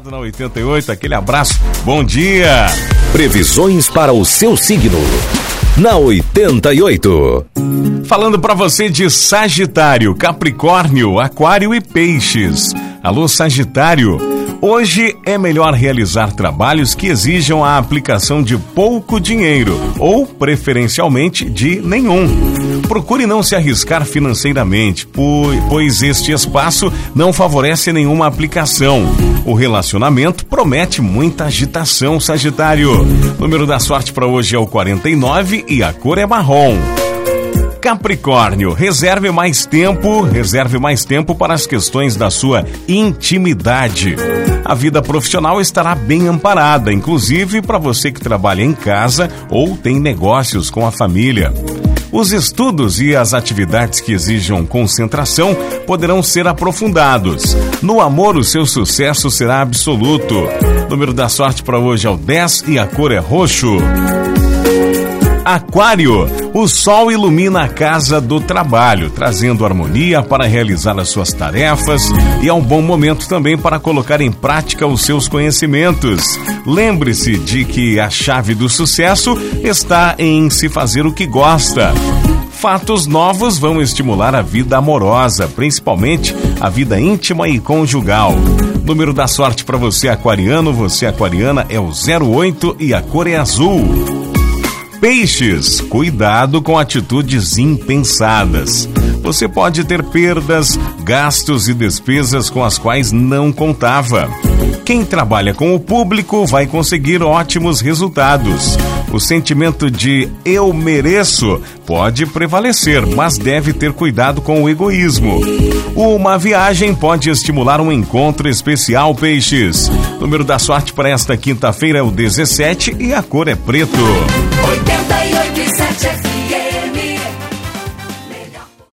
Na 88, aquele abraço, bom dia! Previsões para o seu signo. Na 88. Falando para você de Sagitário, Capricórnio, Aquário e Peixes. Alô, Sagitário. Hoje é melhor realizar trabalhos que exijam a aplicação de pouco dinheiro ou, preferencialmente, de nenhum. Procure não se arriscar financeiramente, pois este espaço não favorece nenhuma aplicação. O relacionamento promete muita agitação, Sagitário. O número da sorte para hoje é o 49 e a cor é marrom. Capricórnio, reserve mais tempo, reserve mais tempo para as questões da sua intimidade. A vida profissional estará bem amparada, inclusive para você que trabalha em casa ou tem negócios com a família. Os estudos e as atividades que exijam concentração poderão ser aprofundados. No amor, o seu sucesso será absoluto. O número da sorte para hoje é o 10 e a cor é roxo. Aquário, o sol ilumina a casa do trabalho, trazendo harmonia para realizar as suas tarefas e é um bom momento também para colocar em prática os seus conhecimentos. Lembre-se de que a chave do sucesso está em se fazer o que gosta. Fatos novos vão estimular a vida amorosa, principalmente a vida íntima e conjugal. Número da sorte para você, aquariano, você aquariana é o 08 e a cor é azul. Peixes, cuidado com atitudes impensadas. Você pode ter perdas, gastos e despesas com as quais não contava. Quem trabalha com o público vai conseguir ótimos resultados. O sentimento de eu mereço pode prevalecer, mas deve ter cuidado com o egoísmo. Uma viagem pode estimular um encontro especial, peixes. O número da sorte para esta quinta-feira é o 17 e a cor é preto. 88 e 7 FM.